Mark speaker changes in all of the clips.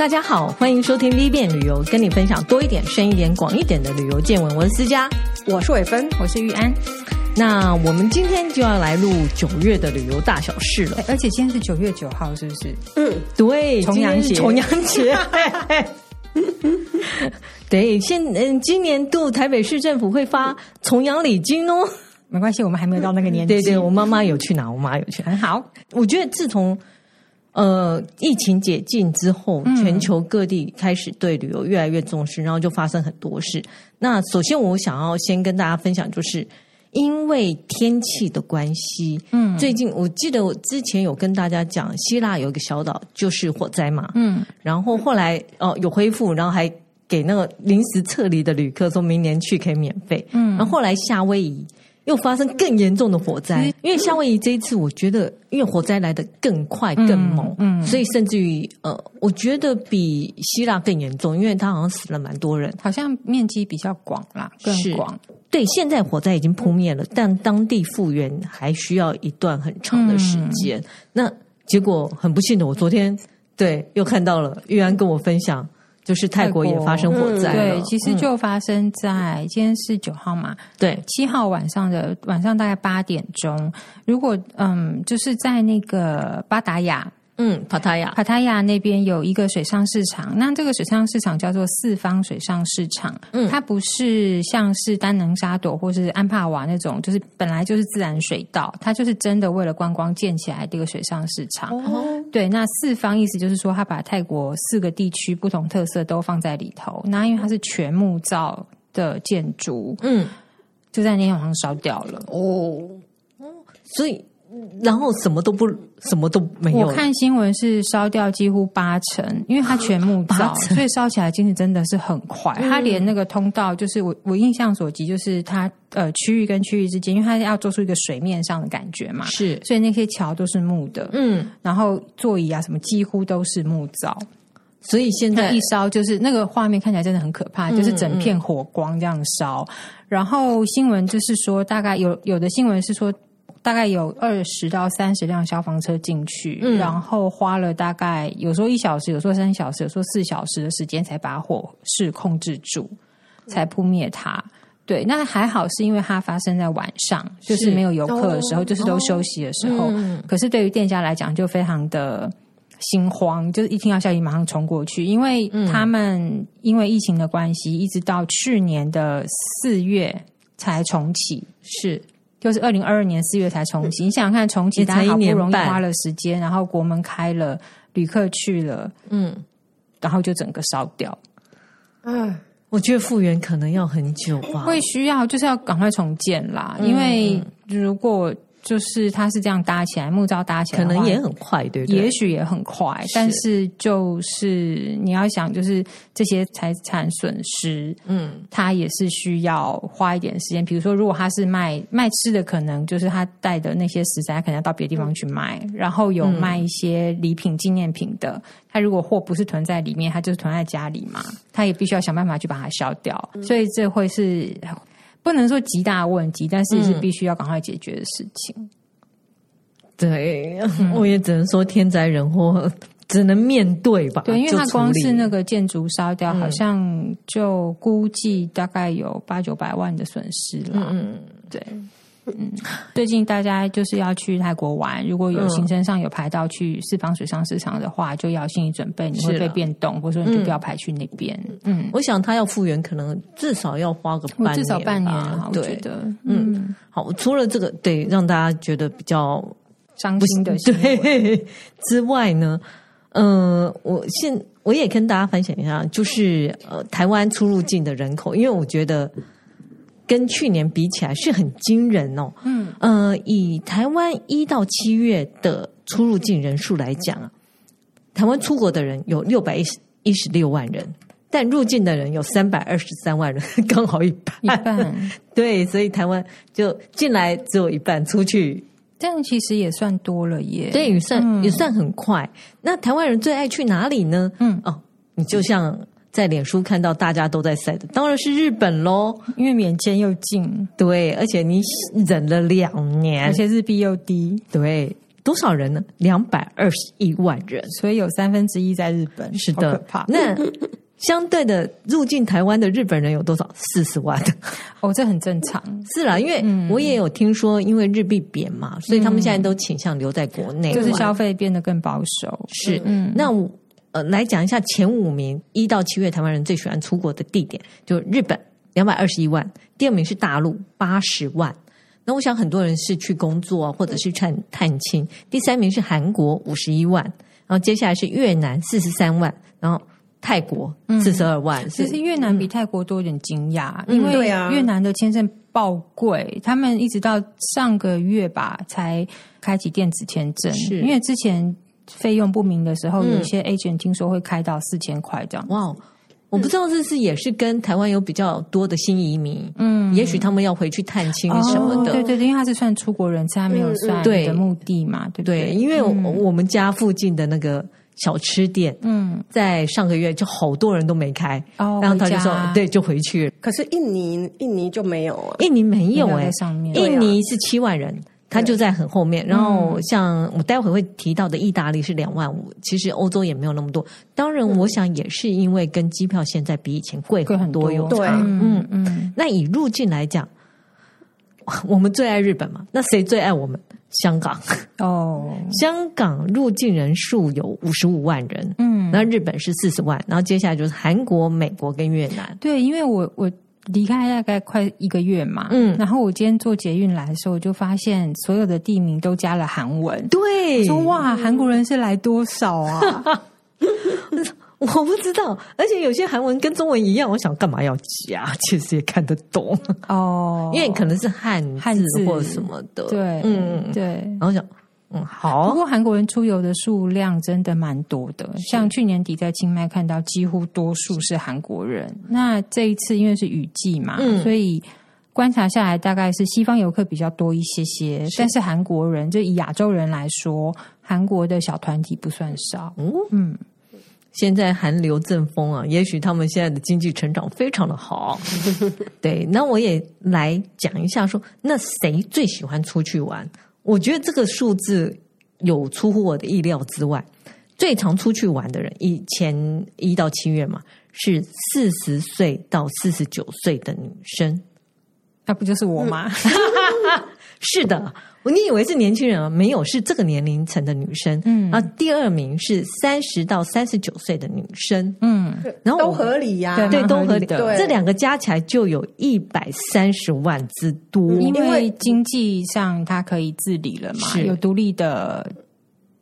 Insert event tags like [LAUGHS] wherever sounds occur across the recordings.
Speaker 1: 大家好，欢迎收听 V 变旅游，跟你分享多一点、深一点、广一点的旅游见闻。我是思佳，
Speaker 2: 我是伟芬，
Speaker 3: 我是玉安。
Speaker 1: 那我们今天就要来录九月的旅游大小事了，
Speaker 3: 而且今天是九月九号，是不是？
Speaker 1: 嗯，对，重阳节，重阳节。对，现嗯，今年度台北市政府会发重阳礼金哦。
Speaker 3: 没关系，我们还没有到那个年纪。[LAUGHS]
Speaker 1: 对对，我妈妈有去拿，我妈有去，很好。我觉得自从呃疫情解禁之后，全球各地开始对旅游越来越重视，然后就发生很多事。那首先，我想要先跟大家分享，就是因为天气的关系，嗯，最近我记得我之前有跟大家讲，希腊有一个小岛就是火灾嘛，嗯，然后后来哦有恢复，然后还给那个临时撤离的旅客说明年去可以免费，嗯，然后后来夏威夷。又发生更严重的火灾，因为夏威夷这一次，我觉得因为火灾来得更快更猛，嗯，嗯，所以甚至于呃，我觉得比希腊更严重，因为它好像死了蛮多人，
Speaker 3: 好像面积比较广啦，更广。
Speaker 1: 对，现在火灾已经扑灭了，但当地复原还需要一段很长的时间。嗯、那结果很不幸的，我昨天对又看到了玉安跟我分享。就是泰国也发生火灾，
Speaker 3: 对，其实就发生在今天是九号嘛，
Speaker 1: 对，
Speaker 3: 七号晚上的晚上大概八点钟，如果嗯，就是在那个巴达雅。
Speaker 1: 嗯，帕塔亚，
Speaker 3: 帕塔亚那边有一个水上市场，那这个水上市场叫做四方水上市场。嗯，它不是像是丹能沙朵或是安帕瓦那种，就是本来就是自然水道，它就是真的为了观光建起来的一个水上市场。哦，对，那四方意思就是说，它把泰国四个地区不同特色都放在里头。那因为它是全木造的建筑，嗯，就在那天晚上烧掉了。
Speaker 1: 哦，所以。然后什么都不，什么都没有。
Speaker 3: 我看新闻是烧掉几乎八成，因为它全木造，所以烧起来其实真的是很快。嗯、它连那个通道，就是我我印象所及，就是它呃区域跟区域之间，因为它要做出一个水面上的感觉嘛，
Speaker 1: 是，
Speaker 3: 所以那些桥都是木的，嗯，然后座椅啊什么几乎都是木造，
Speaker 1: 所以现在
Speaker 3: 一烧就是那个画面看起来真的很可怕，就是整片火光这样烧。嗯、然后新闻就是说，大概有有的新闻是说。大概有二十到三十辆消防车进去，嗯、然后花了大概有时候一小时，有时候三小时，有时候四小时的时间才把火势控制住，才扑灭它。对，那还好是因为它发生在晚上，就是没有游客的时候，哦、就是都休息的时候。嗯、可是对于店家来讲，就非常的心慌，就是一听到消息马上冲过去，因为他们因为疫情的关系，一直到去年的四月才重启，是。就是二零二二年四月才重启，你想想看，重启大家好不容易花了时间，然后国门开了，旅客去了，嗯，然后就整个烧掉。
Speaker 1: 嗯，我觉得复原可能要很久吧，
Speaker 3: 会需要就是要赶快重建啦，因为如果。就是它是这样搭起来，木造搭起来，
Speaker 1: 可能也很快，对不对？
Speaker 3: 也许也很快，是但是就是你要想，就是这些财产损失，嗯，它也是需要花一点时间。比如说，如果他是卖卖吃的，可能就是他带的那些食材，他可能要到别的地方去卖。嗯、然后有卖一些礼品、纪念品的，他如果货不是囤在里面，他就是囤在家里嘛，他也必须要想办法去把它消掉。嗯、所以这会是。不能说极大问题，但是是必须要赶快解决的事情。嗯、
Speaker 1: 对，嗯、我也只能说天灾人祸只能面对吧。
Speaker 3: 对，因为它光是那个建筑烧掉，好像就估计大概有八九百万的损失了。嗯，对。嗯，最近大家就是要去泰国玩，如果有行程上有排到去四方水上市场的话，就要心理准备你会被变动，或者说你就不要排去那边。
Speaker 1: 嗯，我想他要复原，可能至少要花个半年，
Speaker 3: 至少半年啊，对我觉得。
Speaker 1: 嗯，嗯。好，除了这个对让大家觉得比较
Speaker 3: 伤心的
Speaker 1: 对。[LAUGHS] 之外呢，嗯、呃，我现我也跟大家分享一下，就是呃，台湾出入境的人口，因为我觉得。跟去年比起来是很惊人哦。嗯，呃，以台湾一到七月的出入境人数来讲啊，台湾出国的人有六百一十一十六万人，但入境的人有三百二十三万人，[LAUGHS] 刚好一半。
Speaker 3: 一半。[LAUGHS]
Speaker 1: 对，所以台湾就进来只有一半，出去
Speaker 3: 这样其实也算多了耶。
Speaker 1: 对，也算、嗯、也算很快。那台湾人最爱去哪里呢？嗯，哦，你就像。在脸书看到大家都在晒的，当然是日本喽，
Speaker 3: 因为免签又近，
Speaker 1: 对，而且你忍了两年，
Speaker 3: 而且日币又低，
Speaker 1: 对，多少人呢？两百二十一万人，
Speaker 3: 所以有三分之一在日本。
Speaker 1: 是的，
Speaker 3: 可怕。
Speaker 1: 那相对的，入境台湾的日本人有多少？四十万。[LAUGHS]
Speaker 3: 哦，这很正常。
Speaker 1: 是啦，因为我也有听说，因为日币贬嘛，所以他们现在都倾向留在国内，
Speaker 3: 就是消费变得更保守。
Speaker 1: 是，嗯，那我呃来讲一下前五名，一到七月台湾人最喜欢出国的地点，就日本两百二十一万，第二名是大陆八十万。那我想很多人是去工作或者是探探亲。第三名是韩国五十一万，然后接下来是越南四十三万，然后泰国四十二万。
Speaker 3: 其实越南比泰国多一点惊讶，因为越南的签证爆贵，他们一直到上个月吧才开启电子签证，是因为之前费用不明的时候，有一些 agent 听说会开到四千块这样。哇！
Speaker 1: 我不知道这是也是跟台湾有比较多的新移民，嗯，也许他们要回去探亲什么的。
Speaker 3: 哦、对对对，因为他是算出国人，他没有算对的目的嘛，对不对？
Speaker 1: 对，因为我们家附近的那个小吃店，嗯，在上个月就好多人都没开，哦，然后他就说，对，就回去了。
Speaker 2: 可是印尼，印尼就没有啊，
Speaker 1: 印尼没有哎、欸，上面印尼是七万人。它就在很后面，然后像我待会会提到的，意大利是两万五，其实欧洲也没有那么多。当然，我想也是因为跟机票现在比以前贵很多有差。
Speaker 2: 对，
Speaker 1: 嗯嗯。那以入境来讲，我们最爱日本嘛？那谁最爱我们？香港哦，[LAUGHS] 香港入境人数有五十五万人，嗯，那日本是四十万，然后接下来就是韩国、美国跟越南。
Speaker 3: 对，因为我我。离开大概快一个月嘛，嗯，然后我今天坐捷运来的时候，我就发现所有的地名都加了韩文。
Speaker 1: 对，
Speaker 3: 说哇，韩国人是来多少啊？[LAUGHS]
Speaker 1: 我不知道，而且有些韩文跟中文一样，我想干嘛要加？[LAUGHS] 其实也看得懂哦，因为可能是汉汉字或什么的。
Speaker 3: 对，嗯，对，然
Speaker 1: 后想。嗯，好。
Speaker 3: 不过韩国人出游的数量真的蛮多的，像去年底在清迈看到，几乎多数是韩国人。那这一次因为是雨季嘛，嗯、所以观察下来大概是西方游客比较多一些些。是但是韩国人，就以亚洲人来说，韩国的小团体不算少。嗯，嗯
Speaker 1: 现在韩流正风啊，也许他们现在的经济成长非常的好。[LAUGHS] 对，那我也来讲一下说，说那谁最喜欢出去玩？我觉得这个数字有出乎我的意料之外。最常出去玩的人，以前一到七月嘛，是四十岁到四十九岁的女生。
Speaker 3: 那不就是我吗？[LAUGHS]
Speaker 1: 是的。你以为是年轻人啊？没有，是这个年龄层的女生。嗯，啊，第二名是三十到三十九岁的女生。嗯，
Speaker 2: 然后都合理呀，
Speaker 1: 对，都合理。对，这两个加起来就有一百三十万之多。
Speaker 3: 因为经济上它可以自理了嘛，有独立的，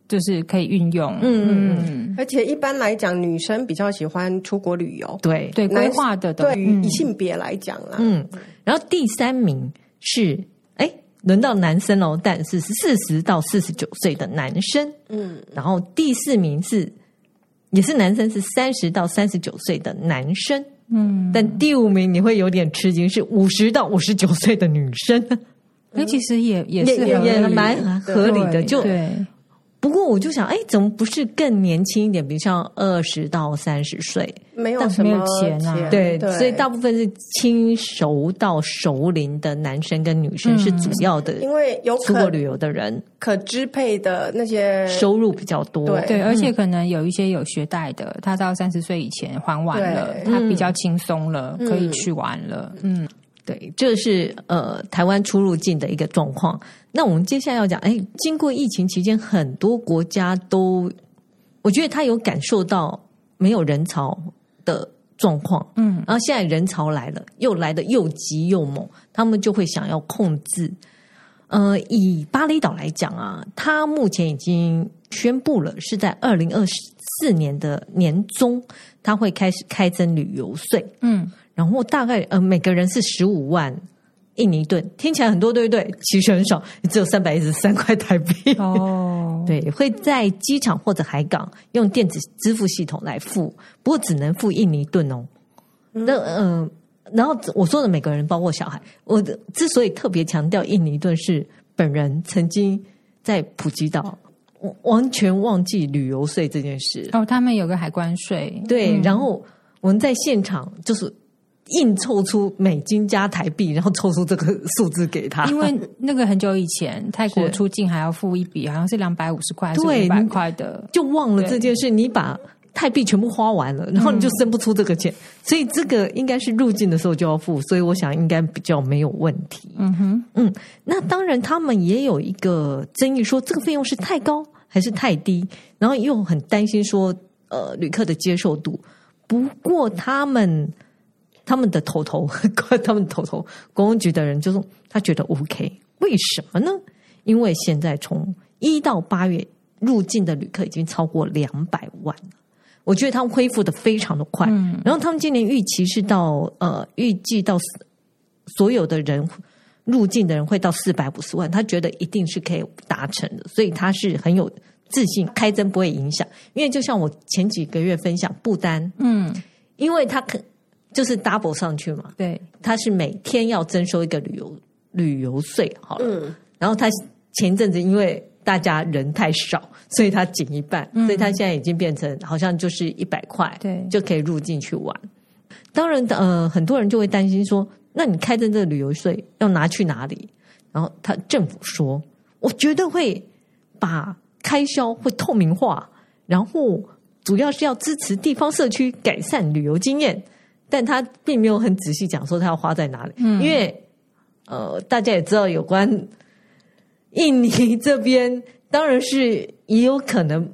Speaker 3: 就是可以运用。嗯
Speaker 2: 嗯嗯，而且一般来讲，女生比较喜欢出国旅游。
Speaker 1: 对
Speaker 3: 对，规划的。对
Speaker 2: 于以性别来讲啦，
Speaker 1: 嗯，然后第三名是。轮到男生喽，但是是四十到四十九岁的男生，嗯，然后第四名是也是男生，是三十到三十九岁的男生，嗯，但第五名你会有点吃惊，是五十到五十九岁的女生，
Speaker 3: 那其实也也是
Speaker 1: 也也蛮合理的，就对。不过我就想，哎，怎么不是更年轻一点？比如像二十到三十岁，
Speaker 2: 没有什么钱啊。
Speaker 1: 对，所以大部分是轻熟到熟龄的男生跟女生是主要的，
Speaker 2: 因为有
Speaker 1: 出国旅游的人
Speaker 2: 可支配的那些
Speaker 1: 收入比较多。
Speaker 3: 对，而且可能有一些有学贷的，他到三十岁以前还完了，他比较轻松了，可以去玩了。嗯。
Speaker 1: 对，这是呃台湾出入境的一个状况。那我们接下来要讲，哎，经过疫情期间，很多国家都，我觉得他有感受到没有人潮的状况，嗯，然后现在人潮来了，又来的又急又猛，他们就会想要控制。呃，以巴厘岛来讲啊，他目前已经宣布了，是在二零二四年的年中，他会开始开征旅游税，嗯。然后大概呃每个人是十五万印尼盾，听起来很多，对不对？其实很少，只有三百一十三块台币。哦，[LAUGHS] 对，会在机场或者海港用电子支付系统来付，不过只能付印尼盾哦。那嗯、呃，然后我说的每个人，包括小孩，我的之所以特别强调印尼盾，是本人曾经在普吉岛完全忘记旅游税这件事。
Speaker 3: 哦，他们有个海关税，
Speaker 1: 对，嗯、然后我们在现场就是。硬凑出美金加台币，然后凑出这个数字给他。
Speaker 3: 因为那个很久以前，泰国出境还要付一笔，好像是两百五十块，对，五百块的，
Speaker 1: 就忘了这件事。你把泰币全部花完了，然后你就生不出这个钱，嗯、所以这个应该是入境的时候就要付。所以我想应该比较没有问题。嗯哼，嗯，那当然他们也有一个争议，说这个费用是太高还是太低，然后又很担心说，呃，旅客的接受度。不过他们。他们的头头，[LAUGHS] 他们头头，公安局的人就说他觉得 OK，为什么呢？因为现在从一到八月入境的旅客已经超过两百万了，我觉得他们恢复的非常的快。嗯，然后他们今年预期是到呃，预计到所有的人入境的人会到四百五十万，他觉得一定是可以达成的，所以他是很有自信，开征不会影响。因为就像我前几个月分享不丹，嗯，因为他可。就是 double 上去嘛，
Speaker 3: 对，
Speaker 1: 他是每天要征收一个旅游旅游税，好了，嗯，然后他前阵子因为大家人太少，所以他减一半，嗯，所以他现在已经变成好像就是一百块，
Speaker 3: 对，
Speaker 1: 就可以入境去玩。当然，呃，很多人就会担心说，那你开征这个旅游税要拿去哪里？然后他政府说，我绝对会把开销会透明化，然后主要是要支持地方社区改善旅游经验。但他并没有很仔细讲说他要花在哪里，嗯，因为呃，大家也知道有关印尼这边，当然是也有可能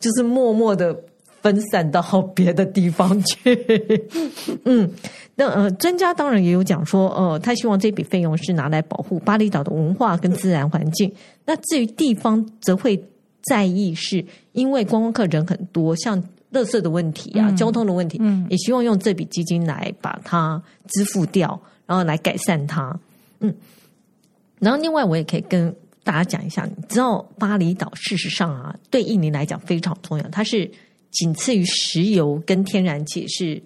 Speaker 1: 就是默默的分散到别的地方去。[LAUGHS] 嗯，那呃，专家当然也有讲说，呃，他希望这笔费用是拿来保护巴厘岛的文化跟自然环境。那至于地方，则会在意是因为观光客人很多，像。垃圾的问题啊，嗯、交通的问题，嗯，也希望用这笔基金来把它支付掉，然后来改善它，嗯。然后另外，我也可以跟大家讲一下，你知道巴厘岛事实上啊，对印尼来讲非常重要，它是仅次于石油跟天然气，是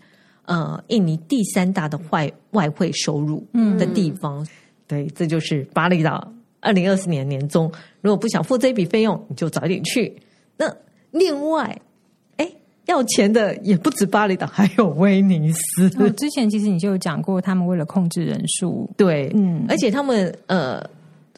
Speaker 1: 呃印尼第三大的外外汇收入的地方。嗯、对，这就是巴厘岛二零二四年年中，如果不想付这笔费用，你就早一点去。那另外。要钱的也不止巴厘岛，还有威尼斯。
Speaker 3: 哦，之前其实你就有讲过，他们为了控制人数，
Speaker 1: 对，嗯，而且他们呃，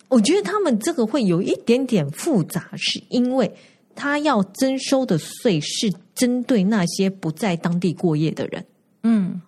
Speaker 1: 我觉得他们这个会有一点点复杂，是因为他要征收的税是针对那些不在当地过夜的人。嗯，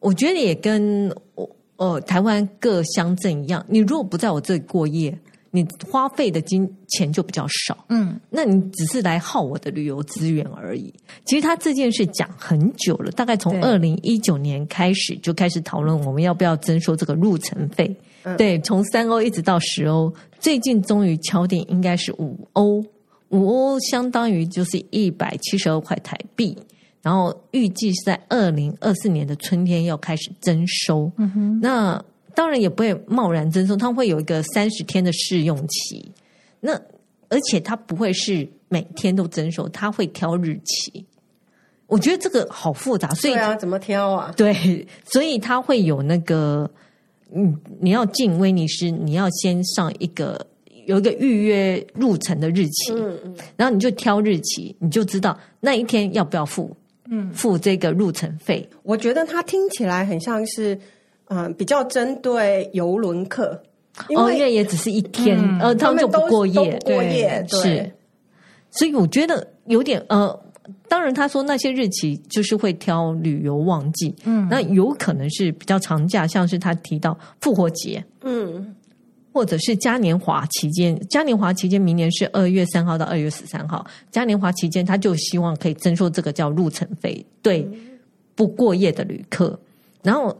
Speaker 1: 我觉得也跟我呃台湾各乡镇一样，你如果不在我这里过夜。你花费的金钱就比较少，嗯，那你只是来耗我的旅游资源而已。其实他这件事讲很久了，大概从二零一九年开始就开始讨论我们要不要征收这个入城费。嗯、对，从三欧一直到十欧，最近终于敲定应该是五欧，五欧相当于就是一百七十二块台币。然后预计是在二零二四年的春天要开始征收。嗯哼，那。当然也不会贸然征收，它会有一个三十天的试用期。那而且它不会是每天都征收，它会挑日期。我觉得这个好复杂，所以
Speaker 2: 对啊，怎么挑啊？[LAUGHS]
Speaker 1: 对，所以它会有那个，嗯，你要进威尼斯，你要先上一个有一个预约入城的日期，嗯嗯，然后你就挑日期，你就知道那一天要不要付，嗯，付这个入城费。
Speaker 2: 我觉得它听起来很像是。嗯，比较针对游轮客，
Speaker 1: 因为、哦、因为也只是一天，嗯、呃，他们就不过夜，
Speaker 2: 不过夜，对，对。
Speaker 1: 是，所以我觉得有点呃，当然他说那些日期就是会挑旅游旺季，嗯，那有可能是比较长假，像是他提到复活节，嗯，或者是嘉年华期间，嘉年华期间明年是二月三号到二月十三号，嘉年华期间他就希望可以征收这个叫入城费，对，不过夜的旅客，然后。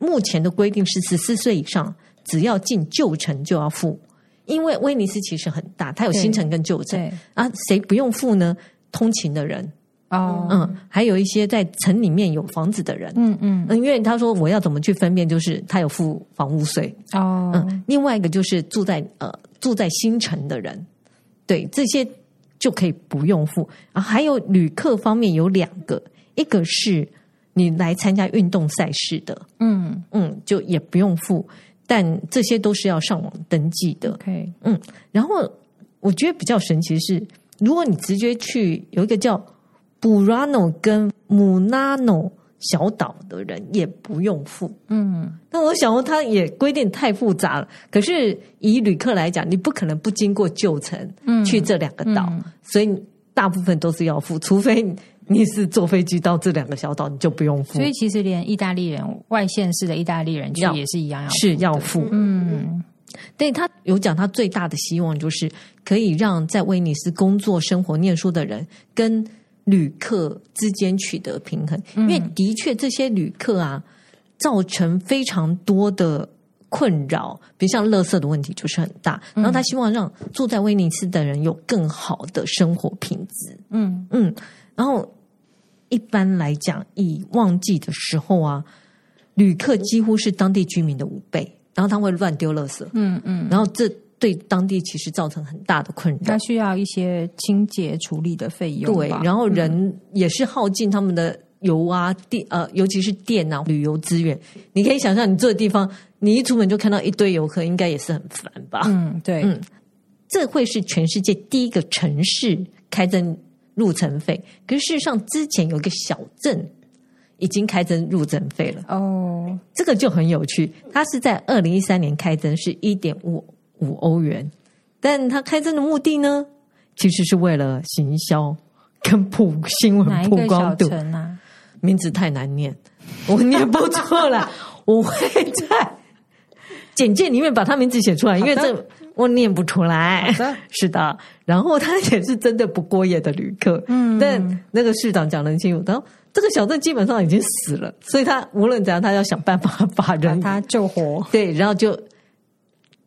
Speaker 1: 目前的规定是十四岁以上，只要进旧城就要付，因为威尼斯其实很大，它有新城跟旧城。啊，谁不用付呢？通勤的人。哦，嗯，还有一些在城里面有房子的人，嗯。嗯，因为他说我要怎么去分辨，就是他有付房屋税。哦，嗯，另外一个就是住在呃住在新城的人，对，这些就可以不用付。啊，还有旅客方面有两个，一个是。你来参加运动赛事的，嗯嗯，就也不用付，但这些都是要上网登记的。
Speaker 3: OK，
Speaker 1: 嗯，然后我觉得比较神奇的是，如果你直接去有一个叫 Burano 跟 Munano 小岛的人也不用付。
Speaker 3: 嗯，
Speaker 1: 那我想说，他也规定太复杂了。可是以旅客来讲，你不可能不经过旧城去这两个岛，
Speaker 3: 嗯嗯、
Speaker 1: 所以大部分都是要付，除非你是坐飞机到这两个小岛，你就不用付。
Speaker 3: 所以其实连意大利人外县市的意大利人去也是一样要付，
Speaker 1: 是要付。嗯，对，他有讲，他最大的希望就是可以让在威尼斯工作、生活、念书的人跟。旅客之间取得平衡，因为的确这些旅客啊，造成非常多的困扰，比如像垃圾的问题就是很大。然后他希望让住在威尼斯的人有更好的生活品质。嗯嗯，然后一般来讲，以旺季的时候啊，旅客几乎是当地居民的五倍，然后他会乱丢垃圾。嗯嗯，然后这。对当地其实造成很大的困扰，
Speaker 3: 他需要一些清洁处理的费用。
Speaker 1: 对，然后人也是耗尽他们的油啊电呃，尤其是电啊旅游资源。你可以想象，你住的地方，你一出门就看到一堆游客，应该也是很烦吧？
Speaker 3: 嗯，对，嗯，
Speaker 1: 这会是全世界第一个城市开征入城费。可是事实上，之前有一个小镇已经开征入城费了。哦，这个就很有趣，它是在二零一三年开征，是一点五。五欧元，但它开征的目的呢，其实是为了行销跟曝新闻曝光度。
Speaker 3: 啊、
Speaker 1: 名字太难念，我念不出来，[LAUGHS] 我会在简介里面把他名字写出来，因为这我念不出来。
Speaker 3: 的 [LAUGHS]
Speaker 1: 是的，然后他也是真的不过夜的旅客。嗯，但那个市长讲得很清楚，他说这个小镇基本上已经死了，所以他无论怎样，他要想办法把人
Speaker 3: 把他救活。
Speaker 1: 对，然后就。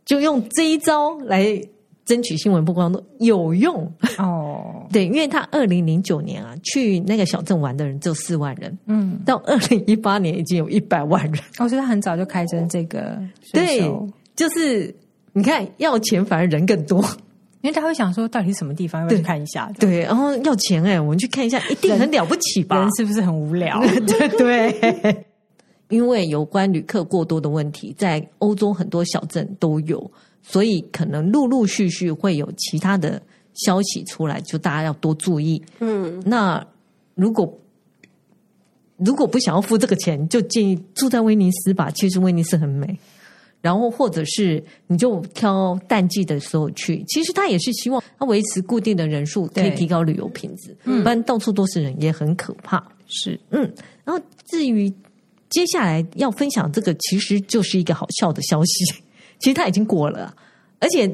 Speaker 1: 就用这一招来争取新闻曝光度，有用哦。[LAUGHS] 对，因为他二零零九年啊，去那个小镇玩的人只有四万人，嗯，到二零一八年已经有一百万人。
Speaker 3: 哦，所以他很早就开征这个，
Speaker 1: 对，就是你看要钱反而人更多，
Speaker 3: 因为他会想说到底是什么地方，要不要去看一下？
Speaker 1: 对，然后要钱哎、欸，我们去看一下，一定很了不起吧？
Speaker 3: 人，人是不是很无聊？[LAUGHS]
Speaker 1: 对对。因为有关旅客过多的问题，在欧洲很多小镇都有，所以可能陆陆续续会有其他的消息出来，就大家要多注意。嗯，那如果如果不想要付这个钱，就建议住在威尼斯吧。其实威尼斯很美，然后或者是你就挑淡季的时候去。其实他也是希望他维持固定的人数，可以提高旅游品质。嗯，不然到处都是人也很可怕。
Speaker 3: 是，
Speaker 1: 嗯，然后至于。接下来要分享这个，其实就是一个好笑的消息。[LAUGHS] 其实他已经过了，而且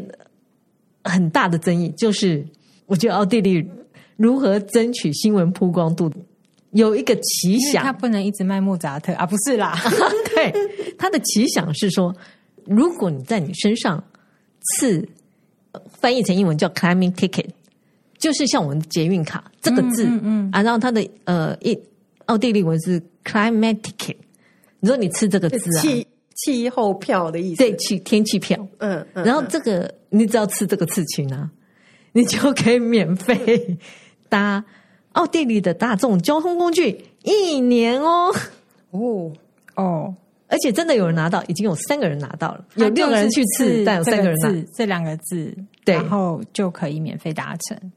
Speaker 1: 很大的争议就是，我觉得奥地利如何争取新闻曝光度，有一个奇想，
Speaker 3: 他不能一直卖莫扎特啊，不是啦。[LAUGHS]
Speaker 1: 对，他的奇想是说，如果你在你身上刺，翻译成英文叫 climbing ticket，就是像我们捷运卡这个字，嗯，嗯，嗯啊，然后它的呃一奥地利文是 climatic ticket。你说你吃这个字啊？
Speaker 2: 气气候票的意思？
Speaker 1: 对，气天气票。嗯，嗯，然后这个你只要吃这个刺青啊，你就可以免费 [LAUGHS] 搭奥地利的大众交通工具一年哦。
Speaker 3: 哦哦，
Speaker 1: 而且真的有人拿到，已经有三个人拿到了，有六个人去刺，但有三个人拿
Speaker 3: 这两个字，
Speaker 1: 对，
Speaker 3: 然后就可以免费达成。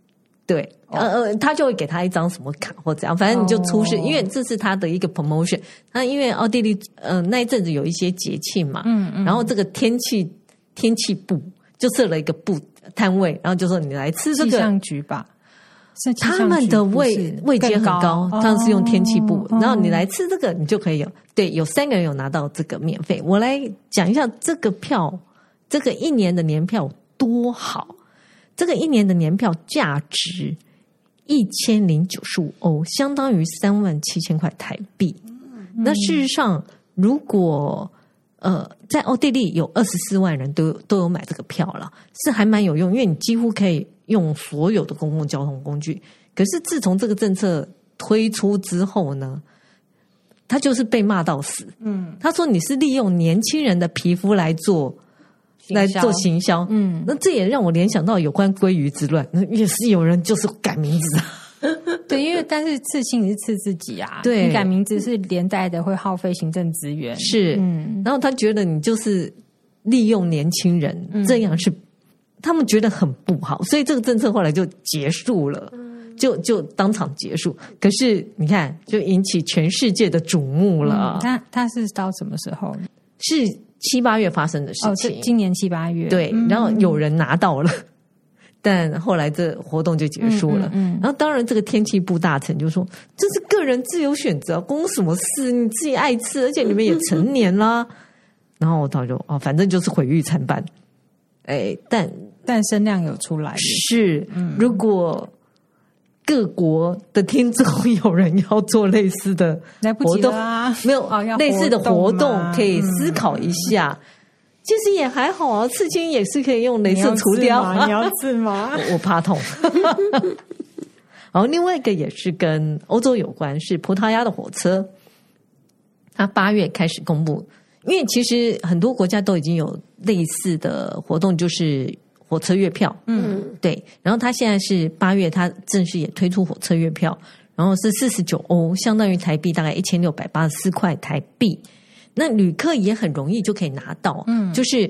Speaker 1: 对，呃呃，他就会给他一张什么卡或怎样，反正你就出示，因为这是他的一个 promotion。那因为奥地利呃那一阵子有一些节庆嘛，嗯嗯，然后这个天气天气部就设了一个部摊位，然后就说你来吃这个。气
Speaker 3: 象局吧，是
Speaker 1: 他们的位位阶很高，他们是用天气部，然后你来吃这个，你就可以有。对，有三个人有拿到这个免费。我来讲一下这个票，这个一年的年票多好。这个一年的年票价值一千零九十五欧，相当于三万七千块台币。那事实上，如果呃在奥地利有二十四万人都都有买这个票了，是还蛮有用，因为你几乎可以用所有的公共交通工具。可是自从这个政策推出之后呢，他就是被骂到死。嗯，他说你是利用年轻人的皮肤来做。来做行销，嗯，那这也让我联想到有关鲑鱼之乱，那也是有人就是改名字啊，[LAUGHS]
Speaker 3: 对，因为但是刺青你是刺自己啊，
Speaker 1: 对，
Speaker 3: 你改名字是连带的会耗费行政资源，
Speaker 1: 是，嗯，然后他觉得你就是利用年轻人，这样是他们觉得很不好，所以这个政策后来就结束了，就就当场结束。可是你看，就引起全世界的瞩目了。
Speaker 3: 他他是到什么时候？
Speaker 1: 是七八月发生的事情。
Speaker 3: 哦，今年七八月。
Speaker 1: 对，然后有人拿到了，嗯、但后来这活动就结束了。嗯，然后当然这个天气部大臣就说：“这是个人自由选择，关我什么事？你自己爱吃，而且你们也成年啦。”然后他就哦，反正就是毁誉参半。哎，但
Speaker 3: 但声量有出来
Speaker 1: 是，嗯、如果各国的听众有人要做类似的活动
Speaker 3: 啊，
Speaker 1: 没有啊，类似的活动可以思考一下。嗯、其实也还好啊，刺青也是可以用镭射除掉。
Speaker 3: 你要刺吗？
Speaker 1: 我，[LAUGHS] 我怕痛。然后另外一个也是跟欧洲有关，是葡萄牙的火车，它八月开始公布。因为其实很多国家都已经有类似的活动，就是火车月票。嗯，对。然后他现在是八月，他正式也推出火车月票，然后是四十九欧，相当于台币大概一千六百八十四块台币。那旅客也很容易就可以拿到，嗯，就是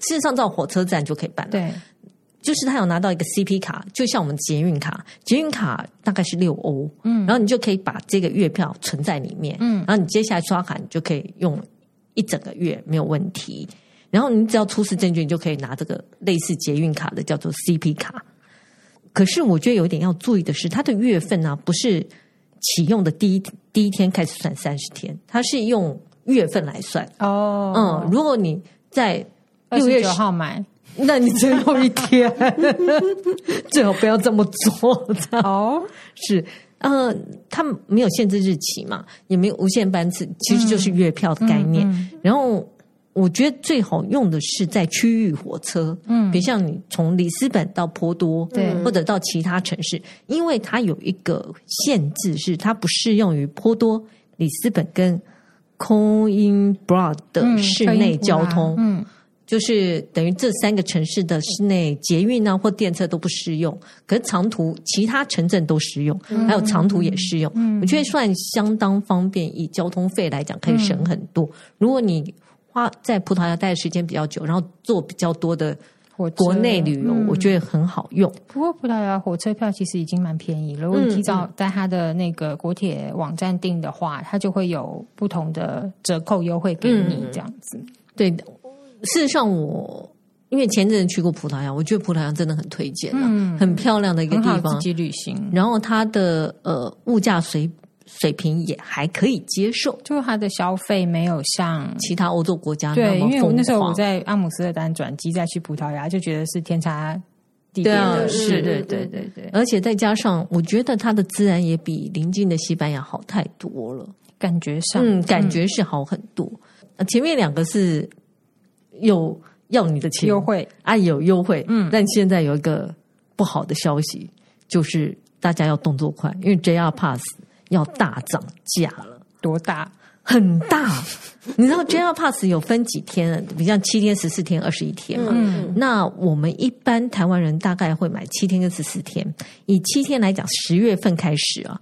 Speaker 1: 事实上到火车站就可以办了。
Speaker 3: 对，
Speaker 1: 就是他有拿到一个 CP 卡，就像我们捷运卡，捷运卡大概是六欧，嗯，然后你就可以把这个月票存在里面，嗯，然后你接下来刷卡，你就可以用。一整个月没有问题，然后你只要出示证据，你就可以拿这个类似捷运卡的叫做 CP 卡。可是我觉得有一点要注意的是，它的月份呢、啊、不是启用的第一第一天开始算三十天，它是用月份来算。哦，嗯，如果你在六月
Speaker 3: 九号买，
Speaker 1: 那你最后一天 [LAUGHS] 最好不要这么做。
Speaker 3: 哦，
Speaker 1: 是。呃，他们没有限制日期嘛，也没有无限班次，其实就是月票的概念。嗯嗯嗯、然后我觉得最好用的是在区域火车，嗯，比如像你从里斯本到波多，对，或者到其他城市，因为它有一个限制，是它不适用于波多、里斯本跟 Coimbra 的室内交通，嗯。嗯就是等于这三个城市的室内捷运啊或电车都不适用，可是长途其他城镇都适用，还有长途也适用。嗯，我觉得算相当方便，以交通费来讲可以省很多。如果你花在葡萄牙待的时间比较久，然后做比较多的国内旅游，我觉得很好用。
Speaker 3: 不过葡萄牙火车票其实已经蛮便宜了，如果你提早在它的那个国铁网站订的话，它就会有不同的折扣优惠给你，这样子。
Speaker 1: 对的。事实上，我因为前阵子去过葡萄牙，我觉得葡萄牙真的很推荐，嗯，很漂亮的一个地方，
Speaker 3: 自己旅行。
Speaker 1: 然后它的呃物价水水平也还可以接受，
Speaker 3: 就是它的消费没有像
Speaker 1: 其他欧洲国家那么疯狂。
Speaker 3: 对，因为我那时候我在阿姆斯特丹转机再去葡萄牙，就觉得是天差地别的事。
Speaker 1: 对对对对对，而且再加上我觉得它的自然也比邻近的西班牙好太多了，
Speaker 3: 感觉上，
Speaker 1: 嗯，感觉是好很多。嗯，前面两个是。有要你的钱
Speaker 3: 优惠
Speaker 1: 啊，有优惠，嗯，但现在有一个不好的消息，就是大家要动作快，因为 JR Pass 要大涨价了，
Speaker 3: 多大？
Speaker 1: 很大，[LAUGHS] 你知道 JR Pass 有分几天？比如像七天、十四天、二十一天嘛。嗯，那我们一般台湾人大概会买七天跟十四天。以七天来讲，十月份开始啊，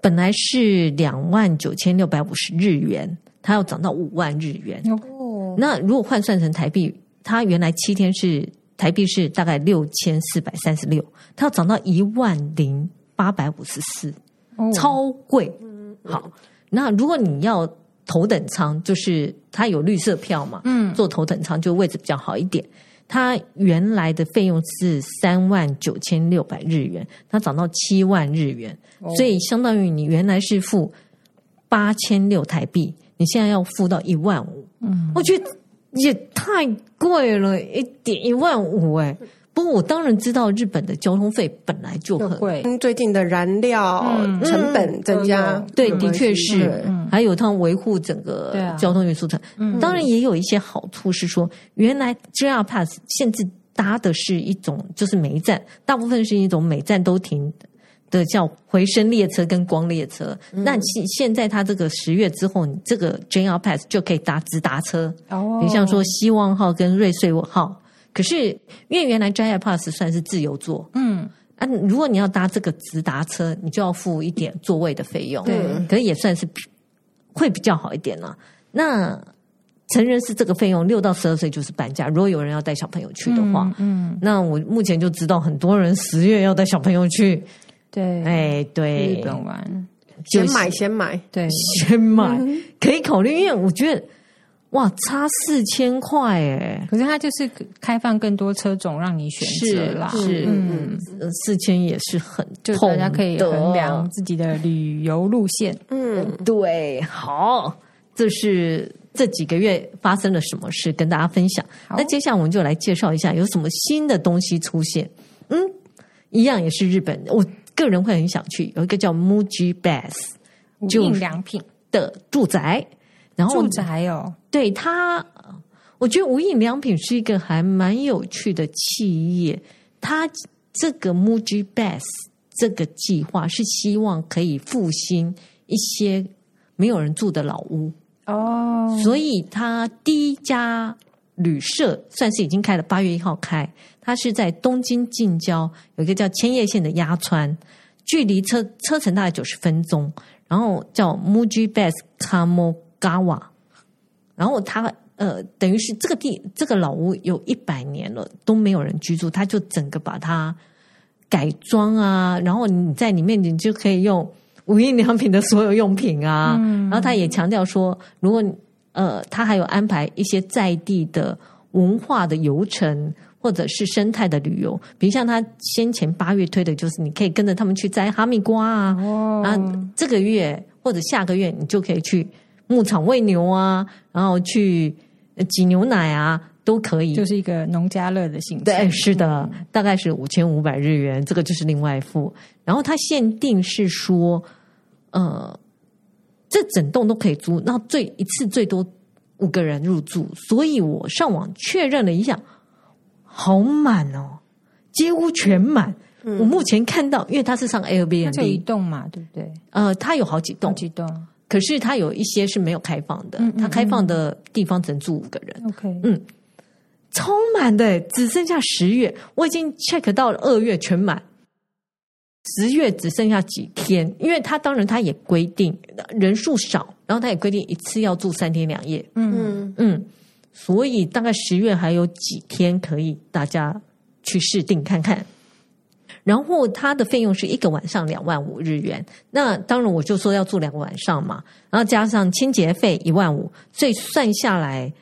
Speaker 1: 本来是两万九千六百五十日元，它要涨到五万日元。哦那如果换算成台币，它原来七天是台币是大概六千四百三十六，它要涨到一万零八百五十四，超贵。好，那如果你要头等舱，就是它有绿色票嘛，嗯，坐头等舱就位置比较好一点。它原来的费用是三万九千六百日元，它涨到七万日元，所以相当于你原来是付八千六台币。你现在要付到一万五，嗯，我觉得也太贵了一点，一万五哎。不过我当然知道日本的交通费本来就很贵，
Speaker 2: 最近的燃料成本增加，
Speaker 1: 嗯、对，的确是，嗯、还有它维护整个交通运输的，嗯、当然也有一些好处是说，原来 JR Pass 限制搭的是一种就是每一站，大部分是一种每站都停。的叫回声列车跟光列车，嗯、那现现在它这个十月之后，你这个 JR Pass 就可以搭直达车，哦，比如像说希望号跟瑞穗号。可是因为原来 j a Pass 算是自由座，嗯，啊，如果你要搭这个直达车，你就要付一点座位的费用，对，可是也算是会比较好一点了。那成人是这个费用，六到十二岁就是半价。如果有人要带小朋友去的话，嗯，嗯，那我目前就知道很多人十月要带小朋友去。
Speaker 3: 对，
Speaker 1: 哎，对，
Speaker 3: 日本玩，
Speaker 2: 先买先买，
Speaker 3: 对，
Speaker 1: 先买。可以考虑，因为我觉得哇，差四千块哎，
Speaker 3: 可是它就是开放更多车种让你选择啦，
Speaker 1: 是，嗯，四千也是很，
Speaker 3: 就大家可以衡量自己的旅游路线，
Speaker 1: 嗯，对，好，这是。这几个月发生了什么事，跟大家分享。那接下来我们就来介绍一下有什么新的东西出现。嗯，一样也是日本，我个人会很想去。有一个叫 Muji Base
Speaker 3: 无印良品
Speaker 1: 的住宅，然后
Speaker 3: 住宅哦，
Speaker 1: 对它，我觉得无印良品是一个还蛮有趣的企业。它这个 Muji Base 这个计划是希望可以复兴一些没有人住的老屋。
Speaker 3: 哦，oh.
Speaker 1: 所以他第一家旅社算是已经开了，八月一号开。它是在东京近郊有一个叫千叶县的鸭川，距离车车程大概九十分钟。然后叫 Muji Base Kamogawa，然后他呃等于是这个地这个老屋有一百年了都没有人居住，他就整个把它改装啊，然后你在里面你就可以用。无印良品的所有用品啊，嗯、然后他也强调说，如果呃，他还有安排一些在地的文化的游程，或者是生态的旅游，比如像他先前八月推的，就是你可以跟着他们去摘哈密瓜啊，哦、然后这个月或者下个月你就可以去牧场喂牛啊，然后去挤牛奶啊，都可以，
Speaker 3: 就是一个农家乐的性质。
Speaker 1: 对，是的，嗯、大概是五千五百日元，这个就是另外付。然后它限定是说。呃，这整栋都可以租，那最一次最多五个人入住，所以我上网确认了一下，好满哦，几乎全满。嗯、我目前看到，因为它是上 Airbnb，
Speaker 3: 这一栋嘛，对不对？
Speaker 1: 呃，它有好几栋，
Speaker 3: 好几栋，
Speaker 1: 可是它有一些是没有开放的，嗯嗯嗯，它开放的地方只能住五个人。
Speaker 3: OK，
Speaker 1: 嗯，充满的，只剩下十月，我已经 check 到了二月全满。十月只剩下几天，因为他当然他也规定人数少，然后他也规定一次要住三天两夜。嗯嗯，所以大概十月还有几天可以大家去试定看看。然后他的费用是一个晚上两万五日元，那当然我就说要住两个晚上嘛，然后加上清洁费一万五，所以算下来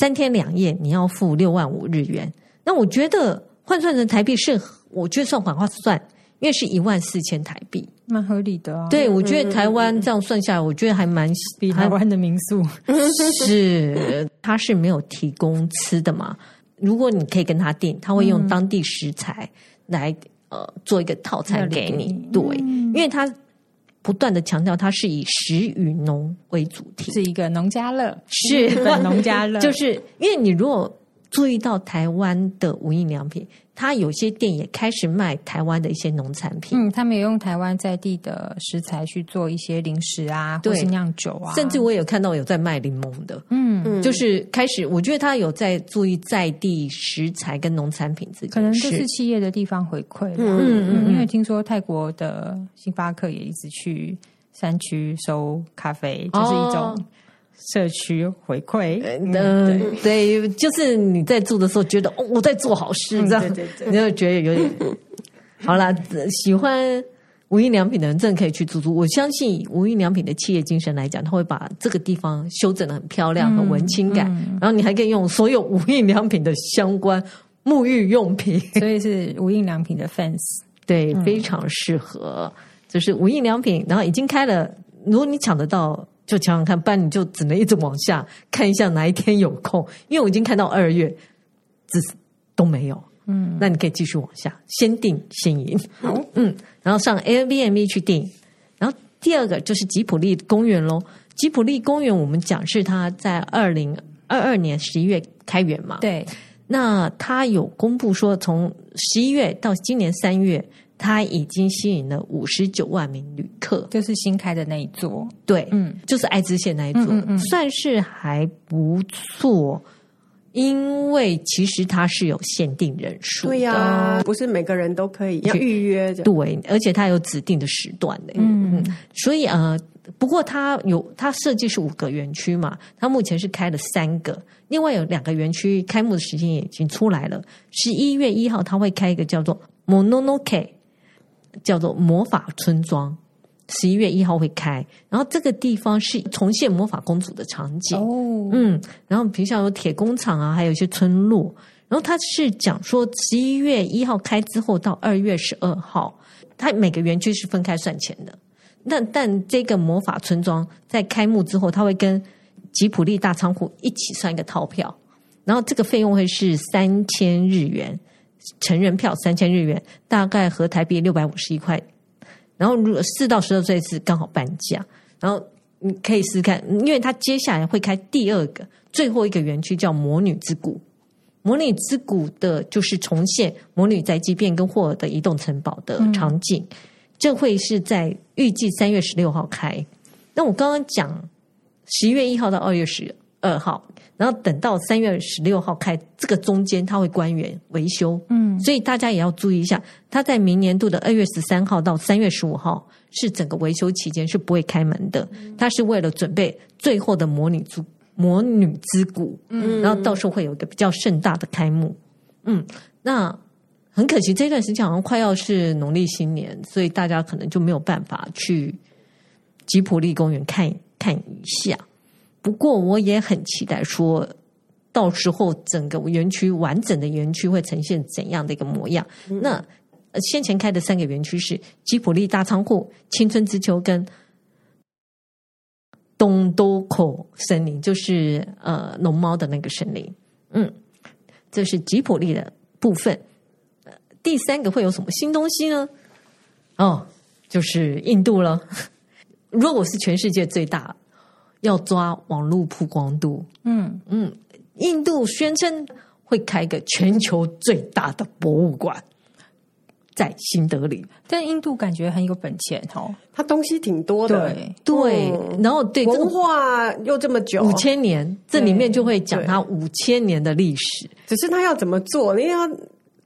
Speaker 1: 三天两夜你要付六万五日元。那我觉得换算成台币是，我觉得算很划算。因为是一万四千台币，
Speaker 3: 蛮合理的啊。
Speaker 1: 对，我觉得台湾这样算下来，我觉得还蛮
Speaker 3: 比台湾的民宿
Speaker 1: 是，他是没有提供吃的嘛。如果你可以跟他订，他会用当地食材来呃做一个套餐给你。对，因为他不断的强调，他是以食与农为主题，
Speaker 3: 是一个农家乐，
Speaker 1: 是 [LAUGHS]
Speaker 3: 本农家乐。[LAUGHS]
Speaker 1: 就是因为你如果注意到台湾的无印良品。他有些店也开始卖台湾的一些农产品，
Speaker 3: 嗯，他们也用台湾在地的食材去做一些零食啊，或是酿酒啊，
Speaker 1: 甚至我也有看到有在卖柠檬的，嗯，就是开始，我觉得他有在注意在地食材跟农产品这，
Speaker 3: 可能就是企业的地方回馈，嗯嗯，嗯，因为听说泰国的星巴克也一直去山区收咖啡，就是一种。社区回馈，
Speaker 1: 嗯，对，对，就是你在做的时候觉得哦，我在做好事，这样，对对对，你就觉得有点好啦。喜欢无印良品的人，真的可以去住住。我相信无印良品的企业精神来讲，他会把这个地方修整的很漂亮，很文青感。然后你还可以用所有无印良品的相关沐浴用品，
Speaker 3: 所以是无印良品的 fans，
Speaker 1: 对，非常适合。就是无印良品，然后已经开了，如果你抢得到。就想想看，不然你就只能一直往下看一下哪一天有空，因为我已经看到二月，只是都没有。嗯，那你可以继续往下，先定先赢。好，嗯，然后上 Airbnb 去定。然后第二个就是吉普力公园喽。吉普力公园我们讲是它在二零二二年十一月开园嘛？
Speaker 3: 对。
Speaker 1: 那它有公布说，从十一月到今年三月。它已经吸引了五十九万名旅客，
Speaker 3: 就是新开的那一座，
Speaker 1: 对，嗯，就是爱知县那一座，嗯嗯嗯，算是还不错。因为其实它是有限定人数，
Speaker 2: 对呀、啊，不是每个人都可以要预约的，
Speaker 1: 对，而且它有指定的时段的，嗯，嗯，所以呃，不过它有它设计是五个园区嘛，它目前是开了三个，另外有两个园区开幕的时间也已经出来了，十一月一号它会开一个叫做 Mononoke。叫做魔法村庄，十一月一号会开。然后这个地方是重现魔法公主的场景哦，嗯，然后平常有铁工厂啊，还有一些村落。然后他是讲说，十一月一号开之后到二月十二号，它每个园区是分开算钱的。但但这个魔法村庄在开幕之后，他会跟吉普力大仓库一起算一个套票，然后这个费用会是三千日元，成人票三千日元，大概合台币六百五十一块。然后如果四到十二岁是刚好半价，然后你可以试试看，因为他接下来会开第二个最后一个园区叫魔女之谷。魔女之谷的就是重现魔女宅急便跟霍尔的移动城堡的场景，这会是在预计三月十六号开。那我刚刚讲十一月一号到二月十二号，然后等到三月十六号开，这个中间它会关园维修，嗯，所以大家也要注意一下，它在明年度的二月十三号到三月十五号是整个维修期间是不会开门的，它是为了准备最后的魔女之。魔女之谷，嗯，然后到时候会有一个比较盛大的开幕，嗯，那很可惜这段时间好像快要是农历新年，所以大家可能就没有办法去吉普力公园看看一下。不过我也很期待，说到时候整个园区完整的园区会呈现怎样的一个模样。嗯、那先前开的三个园区是吉普力大仓库、青春之丘跟。东多口森林就是呃龙猫的那个森林，嗯，这是吉普力的部分。第三个会有什么新东西呢？哦，就是印度了。[LAUGHS] 如果是全世界最大，要抓网络曝光度，嗯。嗯，印度宣称会开个全球最大的博物馆。在新德里，
Speaker 3: 但印度感觉很有本钱哦，
Speaker 2: 它东西挺多的，
Speaker 1: 对，对嗯、然后对
Speaker 2: 文化又这么久，
Speaker 1: 五千年，这里面就会讲它五千年的历史。
Speaker 2: 只是它要怎么做？你要